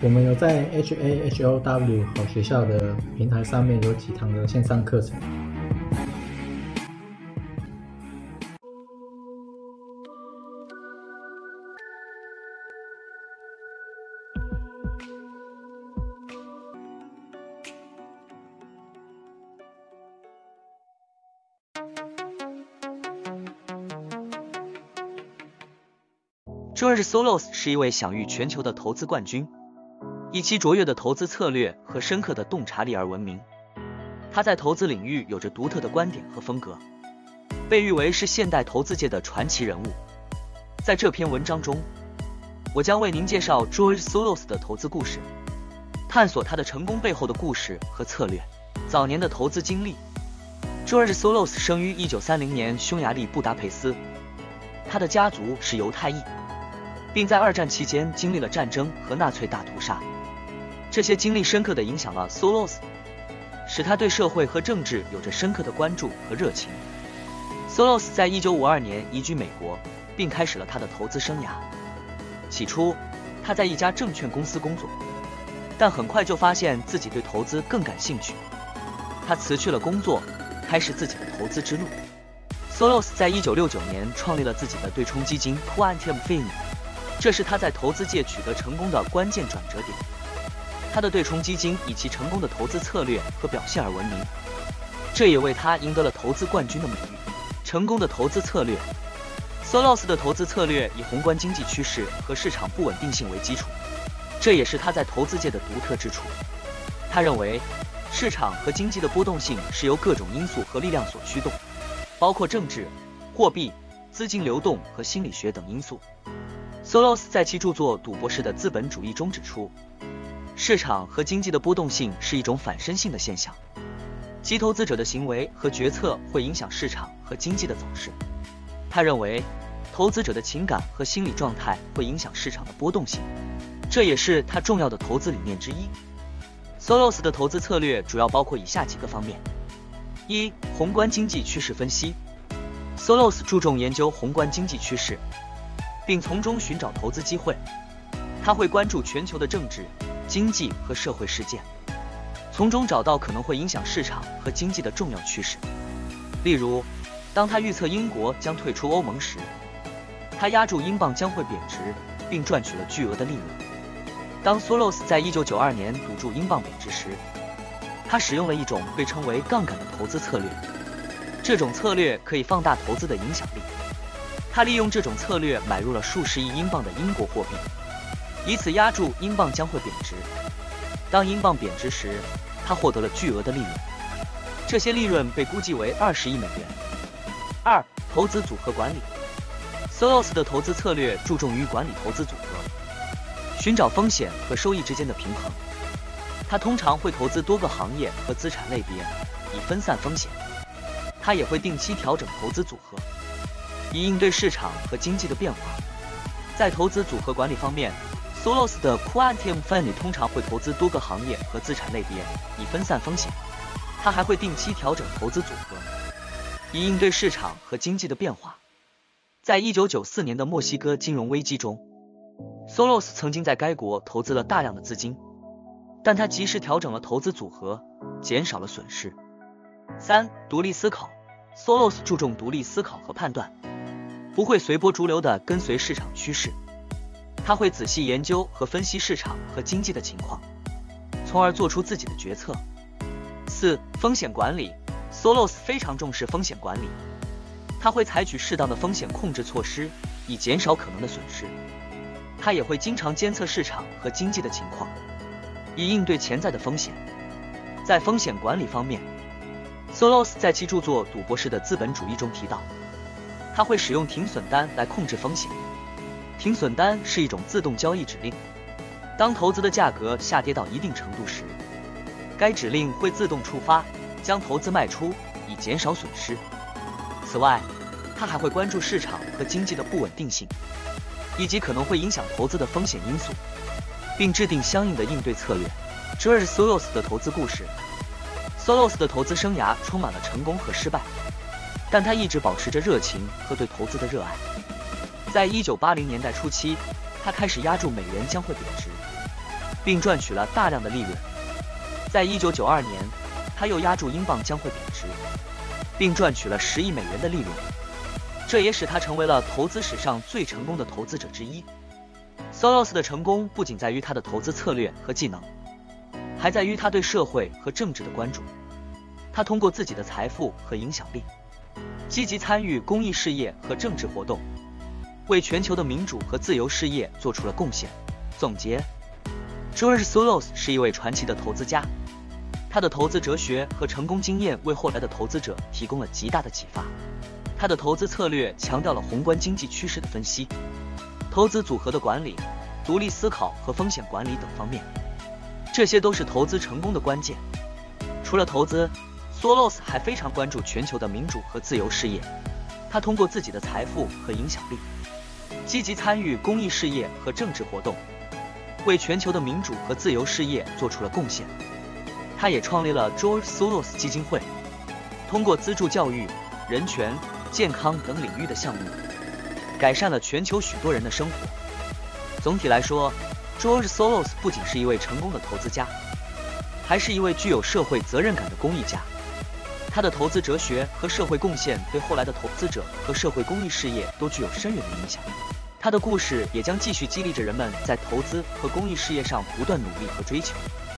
我们有在 H A H O W 好学校的平台上面有几堂的线上课程。George Solos 是一位享誉全球的投资冠军，以其卓越的投资策略和深刻的洞察力而闻名。他在投资领域有着独特的观点和风格，被誉为是现代投资界的传奇人物。在这篇文章中，我将为您介绍 George Soros 的投资故事，探索他的成功背后的故事和策略。早年的投资经历，George Soros 生于1930年匈牙利布达佩斯，他的家族是犹太裔。并在二战期间经历了战争和纳粹大屠杀，这些经历深刻的影响了 Solos，使他对社会和政治有着深刻的关注和热情。Solos 在一九五二年移居美国，并开始了他的投资生涯。起初，他在一家证券公司工作，但很快就发现自己对投资更感兴趣。他辞去了工作，开始自己的投资之路。Solos 在一九六九年创立了自己的对冲基金 Quantum Fin。这是他在投资界取得成功的关键转折点。他的对冲基金以其成功的投资策略和表现而闻名，这也为他赢得了投资冠军的美誉。成功的投资策略，Solos 的投资策略以宏观经济趋势和市场不稳定性为基础，这也是他在投资界的独特之处。他认为，市场和经济的波动性是由各种因素和力量所驱动，包括政治、货币、资金流动和心理学等因素。Solos 在其著作《赌博式的资本主义》中指出，市场和经济的波动性是一种反身性的现象，即投资者的行为和决策会影响市场和经济的走势。他认为，投资者的情感和心理状态会影响市场的波动性，这也是他重要的投资理念之一。Solos 的投资策略主要包括以下几个方面：一、宏观经济趋势分析。Solos 注重研究宏观经济趋势。并从中寻找投资机会。他会关注全球的政治、经济和社会事件，从中找到可能会影响市场和经济的重要趋势。例如，当他预测英国将退出欧盟时，他押注英镑将会贬值，并赚取了巨额的利润。当 Soros 在一九九二年赌注英镑贬值时，他使用了一种被称为杠杆的投资策略。这种策略可以放大投资的影响力。他利用这种策略买入了数十亿英镑的英国货币，以此压住英镑将会贬值。当英镑贬值时，他获得了巨额的利润，这些利润被估计为二十亿美元。二、投资组合管理。Solos 的投资策略注重于管理投资组合，寻找风险和收益之间的平衡。他通常会投资多个行业和资产类别，以分散风险。他也会定期调整投资组合。以应对市场和经济的变化，在投资组合管理方面 Solos 的 Quantum Fund 通常会投资多个行业和资产类别，以分散风险。他还会定期调整投资组合，以应对市场和经济的变化。在一九九四年的墨西哥金融危机中，Solos 曾经在该国投资了大量的资金，但他及时调整了投资组合，减少了损失。三、独立思考 Solos 注重独立思考和判断。不会随波逐流地跟随市场趋势，他会仔细研究和分析市场和经济的情况，从而做出自己的决策。四、风险管理，SOLOS 非常重视风险管理，他会采取适当的风险控制措施，以减少可能的损失。他也会经常监测市场和经济的情况，以应对潜在的风险。在风险管理方面，SOLOS 在其著作《赌博式的资本主义》中提到。他会使用停损单来控制风险。停损单是一种自动交易指令，当投资的价格下跌到一定程度时，该指令会自动触发，将投资卖出，以减少损失。此外，他还会关注市场和经济的不稳定性，以及可能会影响投资的风险因素，并制定相应的应对策略。这是 Soros 的投资故事。Soros 的投资生涯充满了成功和失败。但他一直保持着热情和对投资的热爱。在一九八零年代初期，他开始押注美元将会贬值，并赚取了大量的利润。在一九九二年，他又压住英镑将会贬值，并赚取了十亿美元的利润，这也使他成为了投资史上最成功的投资者之一。Soros 的成功不仅在于他的投资策略和技能，还在于他对社会和政治的关注。他通过自己的财富和影响力，积极参与公益事业和政治活动，为全球的民主和自由事业做出了贡献。总结：George Soros 是一位传奇的投资家，他的投资哲学和成功经验为后来的投资者提供了极大的启发。他的投资策略强调了宏观经济趋势的分析。投资组合的管理、独立思考和风险管理等方面，这些都是投资成功的关键。除了投资，Soros 还非常关注全球的民主和自由事业。他通过自己的财富和影响力，积极参与公益事业和政治活动，为全球的民主和自由事业做出了贡献。他也创立了 George Soros 基金会，通过资助教育、人权、健康等领域的项目。改善了全球许多人的生活。总体来说，George Soros 不仅是一位成功的投资家，还是一位具有社会责任感的公益家。他的投资哲学和社会贡献对后来的投资者和社会公益事业都具有深远的影响。他的故事也将继续激励着人们在投资和公益事业上不断努力和追求。